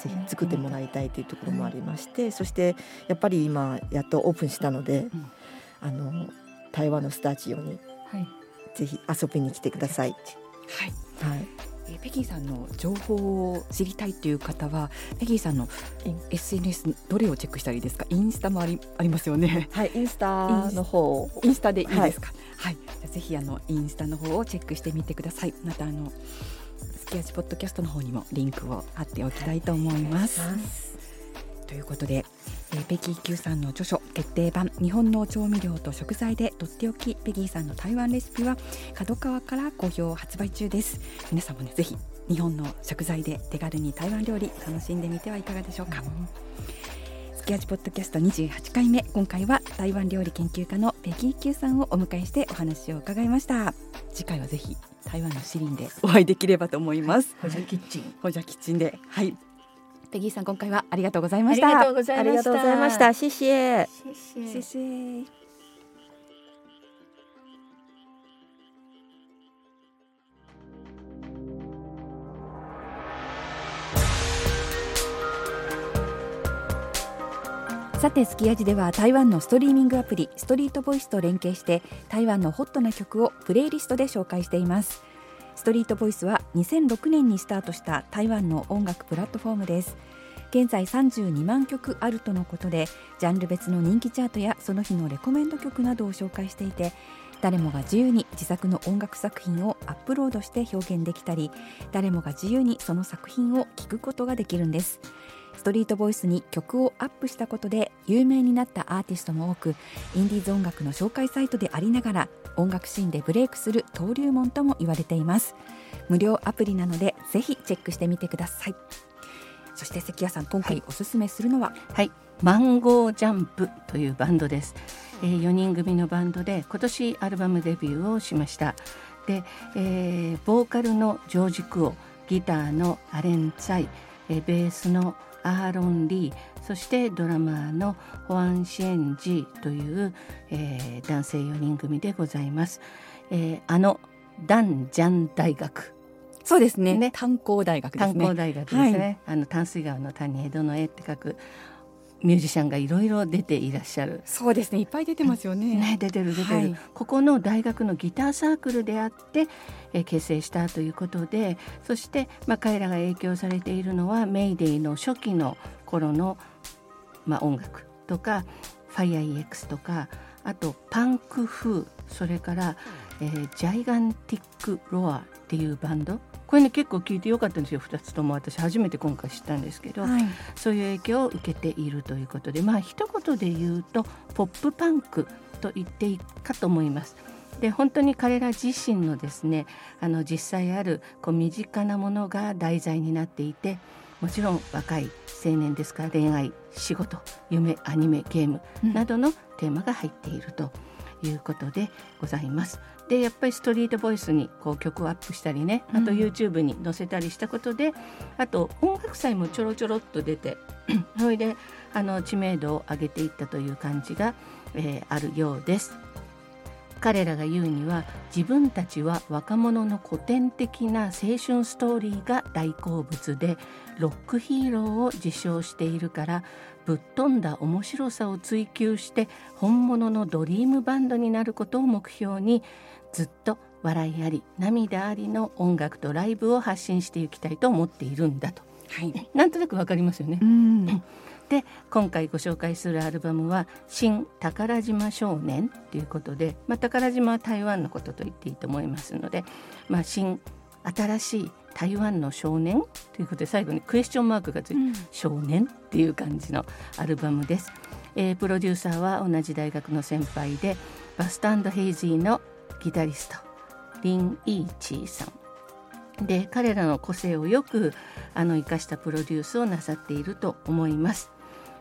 ひ作ってもらいたいというところもありまして、そしてやっぱり今やっとオープンしたので、ん。あの台湾のスタジオにはい。ぜひ遊びに来てください。はい。はい、えーペギーさんの情報を知りたいという方はペギーさんの SNS どれをチェックしたらいいですか？インスタもありありますよね。はい、インスタの方。をインスタでいいですか？はい、じゃあぜひあのインスタの方をチェックしてみてください。またあのスキヤチポッドキャストの方にもリンクを貼っておきたいと思います。ということで、えーペギー Q さんの著書決定版日本の調味料と食材でとっておきペギーさんの台湾レシピは角川から好評発売中です。皆さんもねぜひ日本の食材で手軽に台湾料理楽しんでみてはいかがでしょうか、スキヤチポッドキャスト28回目。今回は台湾料理研究家のペギー Q さんをお迎えしてお話を伺いました。次回はぜひ台湾のシリンでお会いできればと思います。ホジャキッチン。ホジャキッチンで。はい。ペギーさん今回はありがとうございあました。りがとうございました。ありがとうございました。谢谢。谢谢谢谢さてスキヤジでは台湾のストリーミングアプリストリートボイスと連携して台湾のホットな曲をプレイリストで紹介しています。ストリートボイスは2006年にスタートした台湾の音楽プラットフォームです。現在32万曲あるとのことでジャンル別の人気チャートやその日のレコメンド曲などを紹介していて誰もが自由に自作の音楽作品をアップロードして表現できたり誰もが自由にその作品を聴くことができるんです。トリートボイスに曲をアップしたことで有名になったアーティストも多くインディーズ音楽の紹介サイトでありながら音楽シーンでブレイクする登竜門とも言われています。無料アプリなのでぜひチェックしてみてください。そして関谷さん今回おすすめするのは、はい、マンゴージャンプというバンドです。えー、4人組のバンドで今年アルバムデビューをしました。で、えーボーカルのジョージ・クオ、ギターのアレン・ツァイ、えーベースのアーロン・リー、そしてドラマーのホアン・シエンジという、えー男性4人組でございます。えーあのダンジャン大学。そうですね。ね。炭鉱大学ですね。炭鉱大学ですね、はあの淡水川の谷江戸の絵って書くミュージシャンがいろいろ出ていらっしゃる。そうですね。いっぱい出てますよね。ね、出てる出てる、はい。ここの大学のギターサークルであって、えー結成したということでそして、まあ、彼らが影響されているのはメイデイの初期の頃の、まあ、音楽とか FireEX とかあとパンク風それから、えージャイガンティック・ロアっていうバンドこれね結構聞いてよかったんですよ2つとも私初めて今回知ったんですけど、はいそういう影響を受けているということでまあ一言で言うとポップパンクと言っていいかと思います。で本当に彼ら自身のですねあの実際あるこう身近なものが題材になっていてもちろん若い青年ですから恋愛仕事夢アニメゲームなどのテーマが入っているということでございます。でやっぱりストリートボイスにこう曲をアップしたりねあとうん YouTube に載せたりしたことで、あと音楽祭もちょろちょろっと出て それであの知名度を上げていったという感じが、えーあるようです。彼らが言うには自分たちは若者の古典的な青春ストーリーが大好物でロックヒーローを自称しているからぶっ飛んだ面白さを追求して本物のドリームバンドになることを目標にずっと笑いあり涙ありの音楽とライブを発信していきたいと思っているんだと。はい。なんとなくわかりますよね。う。ん。で今回ご紹介するアルバムは「新宝島少年」ということで、まあ、宝島は台湾のことと言っていいと思いますので、まあ、新新しい台湾の少年ということで最後にクエスチョンマークがついて、少年っていう感じのアルバムです、えープロデューサーは同じ大学の先輩でバスタンド・ヘイジーのギタリストリン・イーチーさん。で彼らの個性をよくあの生かしたプロデュースをなさっていると思います。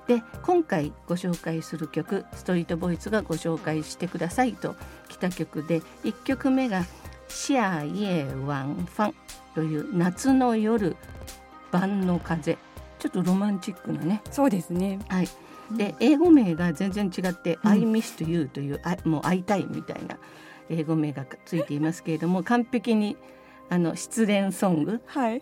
で今回ご紹介する曲ストリートボイスがご紹介してくださいと来た曲で1曲目が「シアイエワンファン」という夏の夜晩の風。ちょっとロマンチックなね。そうですね。はい、で英語名が全然違って「うん。I miss you」というあもう会いたいみたいな英語名がついていますけれども完璧にあの失恋ソングはい。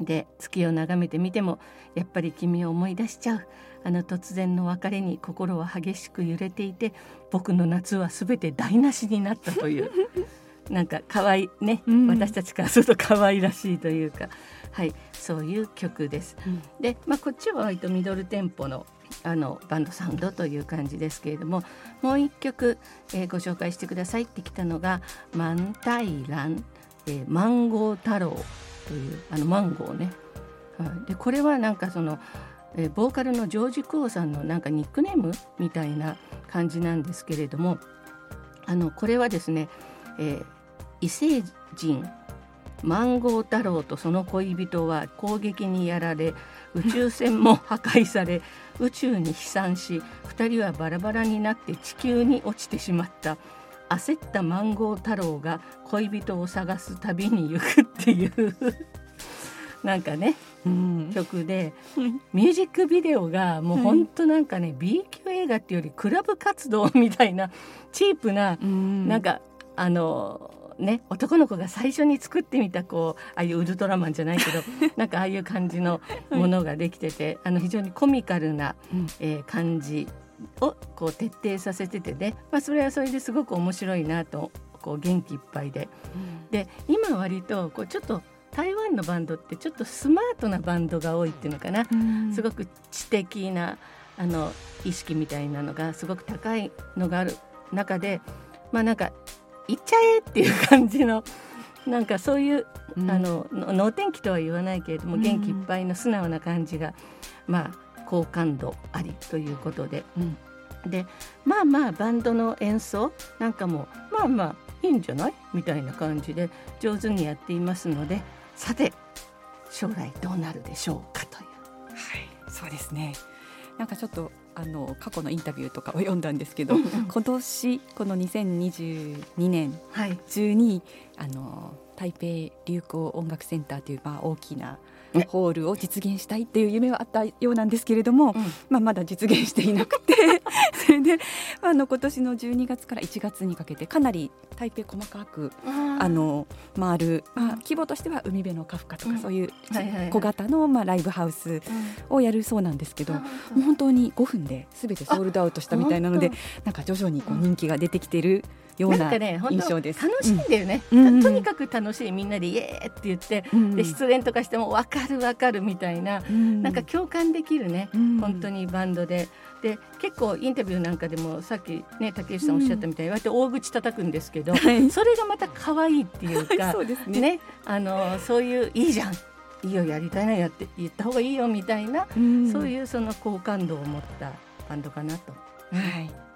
で月を眺めてみてもやっぱり君を思い出しちゃう。あの突然の別れに心は激しく揺れていて僕の夏は全て台無しになったという。なんか可愛いね、うん。私たちからすると可愛らしいというか。はいそういう曲です。うん。で、まあ、こっちは割とミドルテンポのあのバンドサウンドという感じですけれどももう一曲、えーご紹介してくださいってきたのが「万体蘭、えーマンゴー太郎」というあのマンゴーね。はい、でこれはなんかその、えーボーカルのジョージ・クオさんのなんかニックネームみたいな感じなんですけれどもあのこれはですね、えー異星人マンゴー太郎とその恋人は攻撃にやられ宇宙船も破壊され宇宙に飛散し2人はバラバラになって地球に落ちてしまった。焦ったマンゴー太郎が恋人を探す旅に行くっていう。なんかねうん。曲で。ミュージックビデオがもうほんとなんかね、B 級映画っていうよりクラブ活動みたいなチープなうん。なんかあのね男の子が最初に作ってみたこうああいうウルトラマンじゃないけど なんかああいう感じのものができてて、あの非常にコミカルな、うん。えー感じをこう徹底させててね、まあ、それはそれですごく面白いなとこう元気いっぱいで。で今割とこうちょっと台湾のバンドってちょっとスマートなバンドが多いっていうのかな、うん。すごく知的なあの意識みたいなのがすごく高いのがある中でまあなんか行っちゃえっていう感じのなんかそういう、うんあのの能天気とは言わないけれども、うん元気いっぱいの素直な感じがまあ好感度ありということでうんでまあまあバンドの演奏なんかもまあまあいいんじゃないみたいな感じで上手にやっていますのでさて将来どうなるでしょうかという。はい、そうですね。なんかちょっとあの過去のインタビューとかを読んだんですけど、うんうん。今年この2022年はい。中にあの台北流行音楽センターというまあ大きなねホールを実現したいっていう夢はあったようなんですけれども、うん。まあ、まだ実現していなくて それであの今年の12月から1月にかけてかなり台北細かくあの回る、まあ、規模としては海辺のカフカとか、うん。そういう小型の、まあ、ライブハウスをやるそうなんですけど、もう本当に5分で全てソールドアウトしたみたいなのであなんか徐々にこう人気が出てきているようなんなかね本当印象です。楽しいんだよね、うん。うんとにかく楽しいみんなでイエーって言って、うんで失恋とかしても分かる分かるみたいな、うん。なんか共感できるね、うん。本当にバンドで。で結構インタビューなんかでもさっきね竹内さんおっしゃったみたいに割と大口叩くんですけど、はい。それがまた可愛いっていうか、そうですね。ねあのそういういいじゃんいいよやりたいなやって言った方がいいよみたいな、うん。そういうその好感度を持ったバンドかなと。はい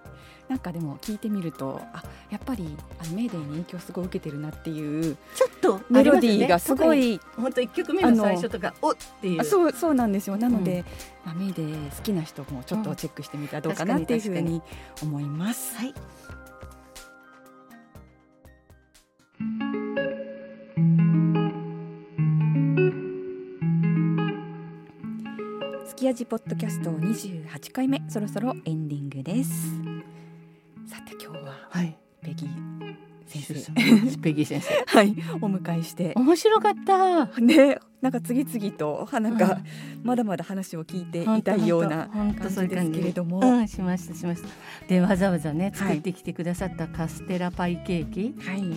なんかでも聞いてみるとあやっぱりあのメーデーに影響すごい受けてるなっていうちょっとメロディーがすごいい本当一曲目の最初とかおっていう。あそうそうなんですよ。なので、まあ、メーデー好きな人もちょっとチェックしてみたらどうかなうんっていうふうにに思います。はい。すきやじポッドキャスト28回目そろそろエンディングです先生ペギー先生はいお迎えして。面白かった。ねなんか次々となんかまだまだ話を聞いていたいような本当そういう感じですけれども。うん、しましたしました。でわざわざねはい。作ってきてくださったカステラパイケーキ、はい。美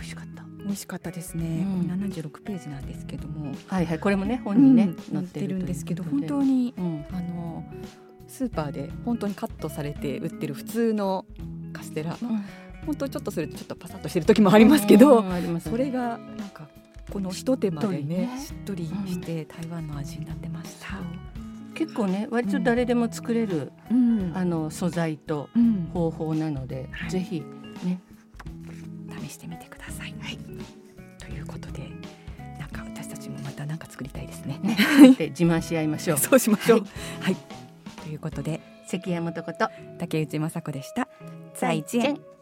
味しかった。美味しかったですね、うん。76ページなんですけども。はいはいこれもね本にね、うん載ってるるんですけど本当にうん。あのスーパーで本当にカットされて売ってる普通のカステラ、まあ本当ちょっとするとちょっとパサッとしてる時もありますけど、ね。それがなんかこの一手間でねししっとりして台湾の味になってました。結構ね割と誰でも作れる、うん。あの素材とうん。方法なので、はい。ぜひね。試してみてください。ということでなんか私たちもまたなんか作りたいですね。ね。で自慢し合いましょう。そうしましょう。ははい、ということで関山とこと竹内雅子でした。再见。